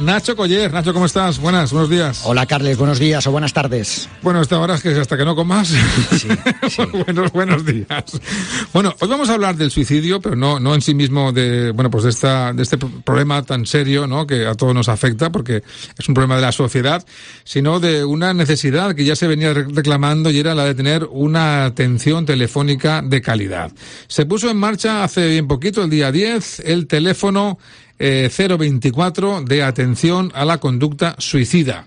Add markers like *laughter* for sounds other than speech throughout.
Nacho Coller. Nacho, ¿cómo estás? Buenas, buenos días. Hola, Carles, buenos días o buenas tardes. Bueno, esta hora es que hasta que no comas. Sí, *laughs* buenos, buenos días. Bueno, hoy vamos a hablar del suicidio, pero no, no en sí mismo de, bueno, pues de, esta, de este problema tan serio, ¿no? Que a todos nos afecta, porque es un problema de la sociedad, sino de una necesidad que ya se venía reclamando y era la de tener una atención telefónica de calidad. Se puso en marcha hace bien poquito, el día 10, el teléfono 024 eh, de atención a la conducta suicida.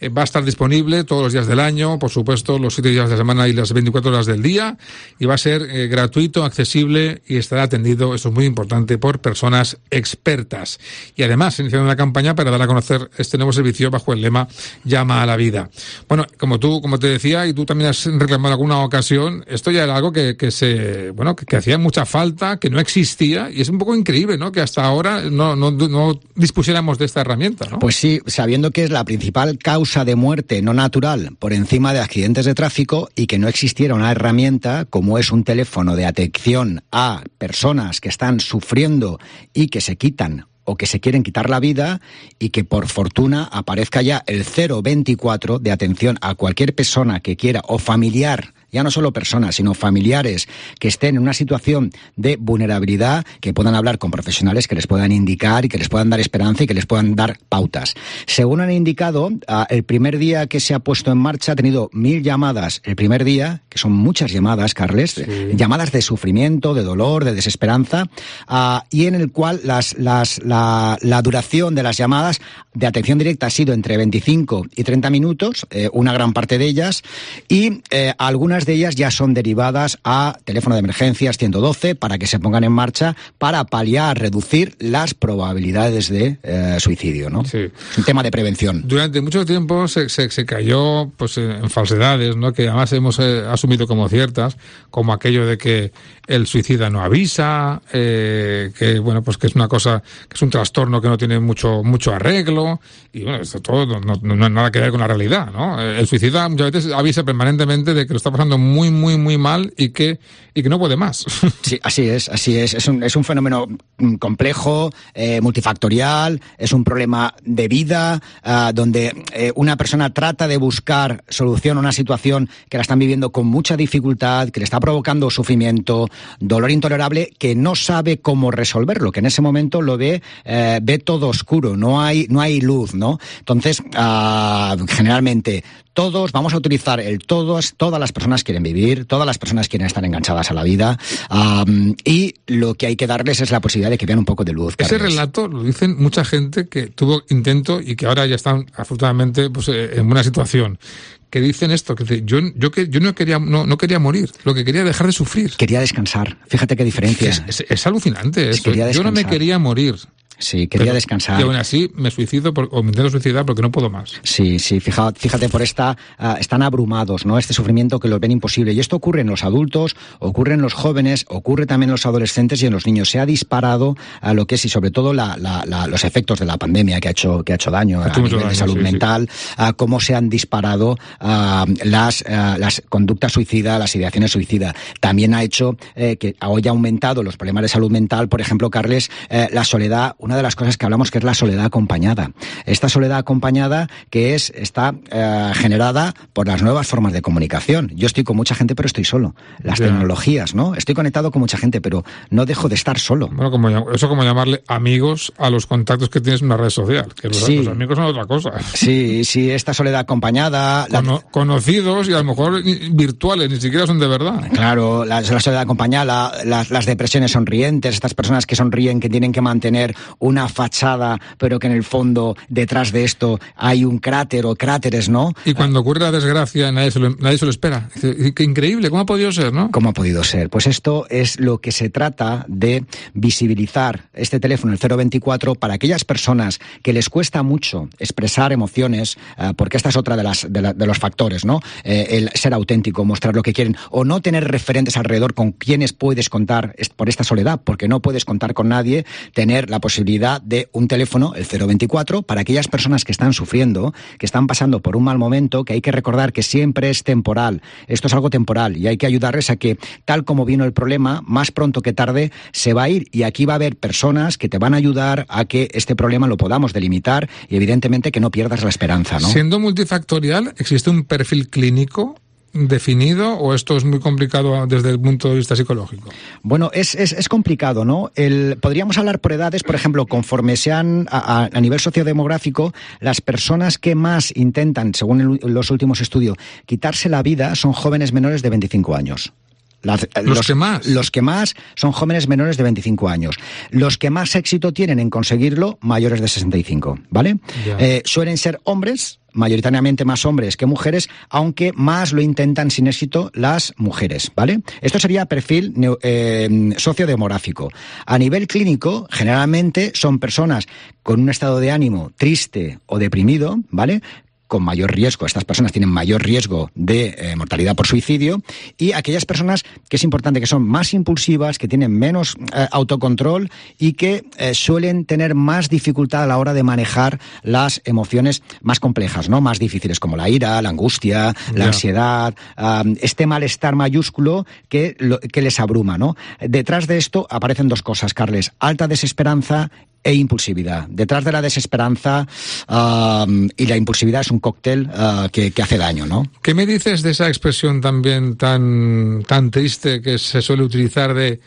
Eh, va a estar disponible todos los días del año, por supuesto, los siete días de la semana y las 24 horas del día, y va a ser eh, gratuito, accesible y estará atendido, eso es muy importante, por personas expertas. Y además, se iniciado una campaña para dar a conocer este nuevo servicio bajo el lema Llama a la vida. Bueno, como tú, como te decía, y tú también has reclamado alguna ocasión, esto ya era algo que, que se, bueno, que, que, hacía mucha falta, que no existía, y es un poco increíble, ¿no? Que hasta ahora no, no, no dispusiéramos de esta herramienta, ¿no? Pues sí, sabiendo que es la principal causa de muerte no natural por encima de accidentes de tráfico y que no existiera una herramienta como es un teléfono de atención a personas que están sufriendo y que se quitan o que se quieren quitar la vida y que por fortuna aparezca ya el 024 de atención a cualquier persona que quiera o familiar ya no solo personas, sino familiares que estén en una situación de vulnerabilidad, que puedan hablar con profesionales que les puedan indicar y que les puedan dar esperanza y que les puedan dar pautas. Según han indicado, ah, el primer día que se ha puesto en marcha ha tenido mil llamadas el primer día, que son muchas llamadas, Carles, llamadas de sufrimiento, de dolor, de desesperanza, ah, y en el cual las, las, la, la, duración de las llamadas de atención directa ha sido entre 25 y 30 minutos, eh, una gran parte de ellas, y eh, algunas de ellas ya son derivadas a teléfono de emergencias 112 para que se pongan en marcha para paliar, reducir las probabilidades de eh, suicidio, ¿no? Sí. Un tema de prevención. Durante mucho tiempo se, se, se cayó pues en falsedades, ¿no? Que además hemos eh, asumido como ciertas, como aquello de que el suicida no avisa, eh, que bueno, pues que es una cosa, que es un trastorno que no tiene mucho mucho arreglo y bueno, esto todo no, no, no, nada que ver con la realidad, ¿no? El suicida muchas veces avisa permanentemente de que lo está pasando muy, muy, muy mal y que, y que no puede más. *laughs* Sí, así es, así es. Es un, es un fenómeno mm, complejo, eh, multifactorial, es un problema de vida, uh, donde eh, una persona trata de buscar solución a una situación que la están viviendo con mucha dificultad, que le está provocando sufrimiento, dolor intolerable, que no sabe cómo resolverlo, que en ese momento lo ve, eh, ve todo oscuro, no hay, no hay luz, ¿no? Entonces, uh, generalmente, todos, vamos a utilizar el todos, todas las personas quieren vivir, todas las personas quieren estar enganchadas a la vida um, y lo que hay que darles es la posibilidad de que vean un poco de luz. Ese Carles. relato lo dicen mucha gente que tuvo intento y que ahora ya están afortunadamente pues, en buena situación que dicen esto, que yo, yo, que, yo no, quería, no, no, quería morir, lo que quería dejar de sufrir. Quería descansar, fíjate qué diferencia. Es, es, es alucinante eso. Yo no me quería morir. Sí, quería Pero, descansar. Y aún así me suicido por, o me intento suicidar porque no puedo más. Sí, sí, fíjate, fíjate por esta, uh, están abrumados, ¿no? Este sufrimiento que los ven imposible. Y esto ocurre en los adultos, ocurre en los jóvenes, ocurre también en los adolescentes y en los niños. Se ha disparado a lo que es y sobre todo la, la, la, los efectos de la pandemia que ha hecho, que ha hecho daño ha a nivel daño, de salud sí, mental, sí. Uh, cómo se han disparado uh, las, las conductas suicidas, las ideaciones suicidas. También ha hecho eh, que hoy ha aumentado los problemas de salud mental, por ejemplo, Carles, eh, la soledad, una de las cosas que hablamos que es la soledad acompañada. Esta soledad acompañada que es está eh, generada por las nuevas formas de comunicación. Yo estoy con mucha gente, pero estoy solo. Las yeah. tecnologías, ¿no? Estoy conectado con mucha gente, pero no dejo de estar solo. Bueno, como eso como llamarle amigos a los contactos que tienes en una red social. Que los, sí. los amigos son otra cosa. Sí, sí, esta soledad acompañada. Cono la... Conocidos y a lo mejor virtuales, ni siquiera son de verdad. Claro, la, la soledad acompañada, la, las, las depresiones sonrientes, estas personas que sonríen, que tienen que mantener una fachada, pero que en el fondo detrás de esto hay un cráter o cráteres, ¿no? Y cuando ocurre la desgracia nadie se lo, nadie se lo espera. Qué increíble, ¿cómo ha podido ser, no? ¿Cómo ha podido ser? Pues esto es lo que se trata de visibilizar este teléfono, el 024, para aquellas personas que les cuesta mucho expresar emociones, eh, porque esta es otra de, las, de, los factores, ¿no? Eh, el ser auténtico, mostrar lo que quieren, o no tener referentes alrededor con quienes puedes contar por esta soledad, porque no puedes contar con nadie, tener la posibilidad de un teléfono, el 024, para aquellas personas que están sufriendo, que están pasando por un mal momento, que hay que recordar que siempre es temporal. Esto es algo temporal y hay que ayudarles a que, tal como vino el problema, más pronto que tarde se va a ir. Y aquí va a haber personas que te van a ayudar a que este problema lo podamos delimitar y, evidentemente, que no pierdas la esperanza. ¿no? Siendo multifactorial, ¿existe un perfil clínico definido o esto es muy complicado desde el punto de vista psicológico? Bueno, es, es, complicado, ¿no? El, podríamos hablar por edades, por ejemplo, conforme sean a, a, nivel sociodemográfico, las personas que más intentan, según los últimos estudios, quitarse la vida son jóvenes menores de 25 años. los, que más. Los que más son jóvenes menores de 25 años. Los que más éxito tienen en conseguirlo, mayores de 65, ¿vale? Eh, suelen ser hombres mayoritariamente más hombres que mujeres, aunque más lo intentan sin éxito las mujeres, ¿vale? Esto sería perfil eh, sociodemográfico. A nivel clínico, generalmente son personas con un estado de ánimo triste o deprimido, ¿vale? Con mayor riesgo, estas personas tienen mayor riesgo de eh, mortalidad por suicidio, y aquellas personas que es importante que son más impulsivas, que tienen menos eh, autocontrol y que eh, suelen tener más dificultad a la hora de manejar las emociones más complejas, ¿no? Más difíciles como la ira, la angustia, la ansiedad, este malestar mayúsculo que, que les abruma, ¿no? Detrás de esto aparecen dos cosas, Carles, alta desesperanza e impulsividad. Detrás de la desesperanza y la impulsividad es un cóctel ah, que, que, hace daño, ¿no? ¿Qué me dices de esa expresión también tan, tan triste que se suele utilizar de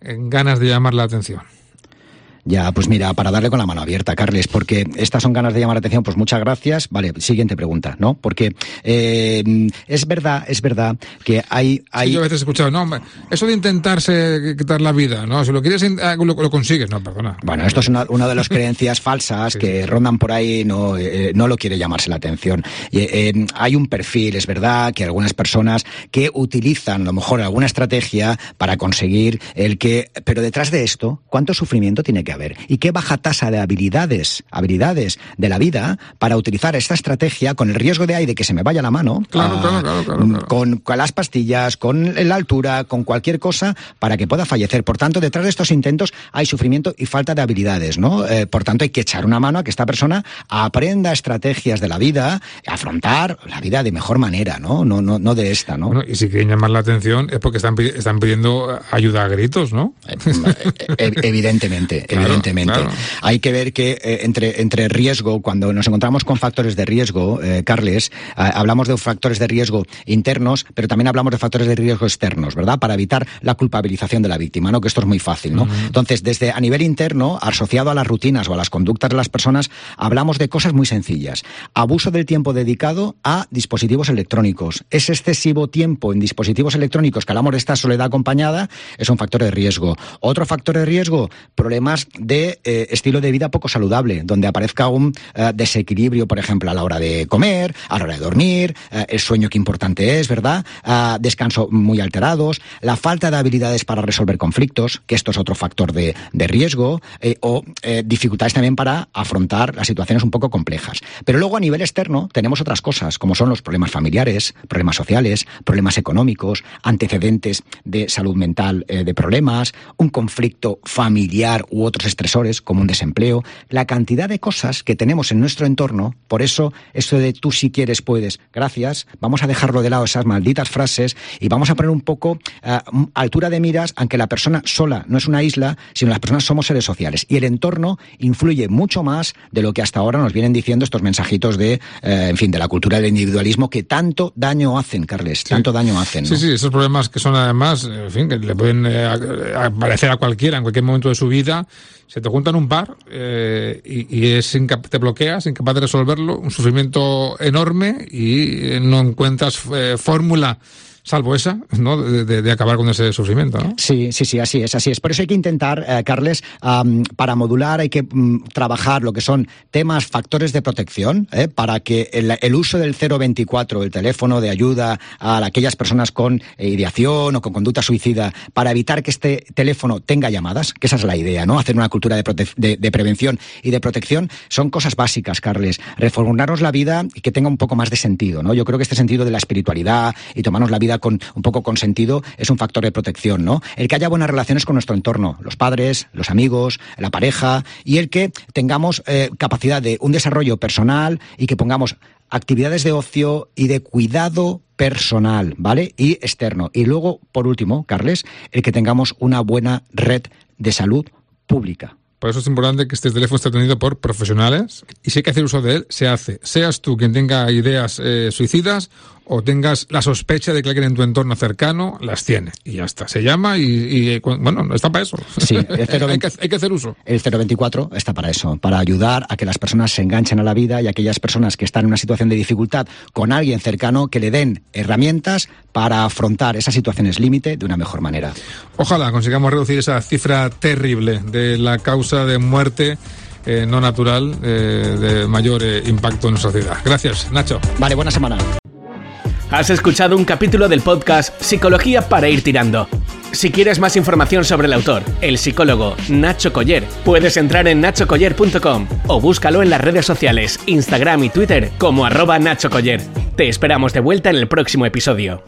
ganas de llamar la atención? Ya, pues mira, para darle con la mano abierta, Carles, porque estas son ganas de llamar la atención, pues muchas gracias. Vale, siguiente pregunta, ¿no? Porque eh, es verdad, es verdad que hay... hay... yo a veces he escuchado, no, eso de intentarse quitar la vida, ¿no? Si lo quieres, ah, lo, consigues, no, perdona. Bueno, esto es una, de las creencias falsas *laughs* que rondan por ahí, no, eh, no lo quiere llamarse la atención. Eh, hay un perfil, es verdad, que algunas personas que utilizan a lo mejor alguna estrategia para conseguir el que... Pero detrás de esto, ¿cuánto sufrimiento tiene que haber? Y qué baja tasa de habilidades, habilidades de la vida para utilizar esta estrategia con el riesgo de ahí de que se me vaya la mano, ah, con, las pastillas, con la altura, con cualquier cosa para que pueda fallecer. Por tanto, detrás de estos intentos hay sufrimiento y falta de habilidades, ¿no? Eh, por tanto, hay que echar una mano a que esta persona aprenda estrategias de la vida, afrontar la vida de mejor manera, ¿no? No, no, no de esta, ¿no? y si quieren llamar la atención es porque están, están pidiendo ayuda a gritos, ¿no? Eh, *laughs* eh, evidentemente, *laughs* evidentemente. Hay que ver que eh, entre, entre riesgo, cuando nos encontramos con factores de riesgo, eh, Carles, hablamos de factores de riesgo internos, pero también hablamos de factores de riesgo externos, ¿verdad? Para evitar la culpabilización de la víctima, ¿no? Que esto es muy fácil, ¿no? Entonces, desde a nivel interno, asociado a las rutinas o a las conductas de las personas, hablamos de cosas muy sencillas. Abuso del tiempo dedicado a dispositivos electrónicos. Ese excesivo tiempo en dispositivos electrónicos que hablamos de esta soledad acompañada es un factor de riesgo. Otro factor de riesgo, problemas de eh, estilo de vida poco saludable, donde aparezca un eh, desequilibrio, por ejemplo, a la hora de comer, a la hora de dormir, eh, el sueño que importante es, ¿verdad? descanso muy alterados, la falta de habilidades para resolver conflictos, que esto es otro factor de, de riesgo, o dificultades también para afrontar las situaciones un poco complejas. Pero luego a nivel externo tenemos otras cosas, como son los problemas familiares, problemas sociales, problemas económicos, antecedentes de salud mental de problemas, un conflicto familiar u otros estresores como un desempleo, la cantidad de cosas que tenemos en nuestro entorno, por eso esto de tú si quieres puedes, gracias, vamos a dejarlo de lado esas malditas frases y vamos a poner un poco uh, altura de miras, aunque la persona sola no es una isla, sino las personas somos seres sociales. Y el entorno influye mucho más de lo que hasta ahora nos vienen diciendo estos mensajitos de, eh, en fin, de la cultura del individualismo que tanto daño hacen, Carles, tanto daño hacen. Sí, sí, esos problemas que son además, en fin, que le pueden eh, aparecer a cualquiera en cualquier momento de su vida se te juntan un par eh, y, es te bloqueas, incapaz de resolverlo, un sufrimiento enorme y eh, no encuentras eh, fórmula salvo esa, ¿no? De, acabar con ese sufrimiento, ¿no? Sí, sí, sí, así es, así es. Por eso hay que intentar, eh, Carles, para modular hay que mm, trabajar lo que son temas, factores de protección, ¿eh? para que el, uso del 024, el teléfono de ayuda a aquellas personas con eh, ideación o con conducta suicida, para evitar que este teléfono tenga llamadas, que esa es la idea, ¿no? Hacer una cultura de, de prevención y de protección son cosas básicas, Carles. Reformularnos la vida y que tenga un poco más de sentido, ¿no? Yo creo que este sentido de la espiritualidad y tomarnos la vida un poco con sentido es un factor de protección, ¿no? El que haya buenas relaciones con nuestro entorno, los padres, los amigos, la pareja, y el que tengamos eh, capacidad de un desarrollo personal y que pongamos actividades de ocio y de cuidado personal, ¿vale? Y externo. Y luego, por último, Carles, el que tengamos una buena red de salud pública. Por eso es importante que este teléfono esté atendido por profesionales y si hay que hacer uso de él, se hace. Seas tú quien tenga ideas eh, suicidas o tengas la sospecha de que alguien en tu entorno cercano las tiene. Y ya está. Se llama y, bueno, está para eso. Sí, *laughs* hay, que, hacer uso. El 024 está para eso, para ayudar a que las personas se enganchen a la vida y aquellas personas que están en una situación de dificultad con alguien cercano que le den herramientas para afrontar esas situaciones límite de una mejor manera. Ojalá consigamos reducir esa cifra terrible de la causa de muerte eh, no natural eh, de mayor eh, impacto en nuestra sociedad. Gracias, Nacho. Vale, buena semana. Has escuchado un capítulo del podcast Psicología para ir tirando. Si quieres más información sobre el autor, el psicólogo Nacho Coller, puedes entrar en nachocoller.com o búscalo en las redes sociales, Instagram y Twitter como arroba Nacho Coller. Te esperamos de vuelta en el próximo episodio.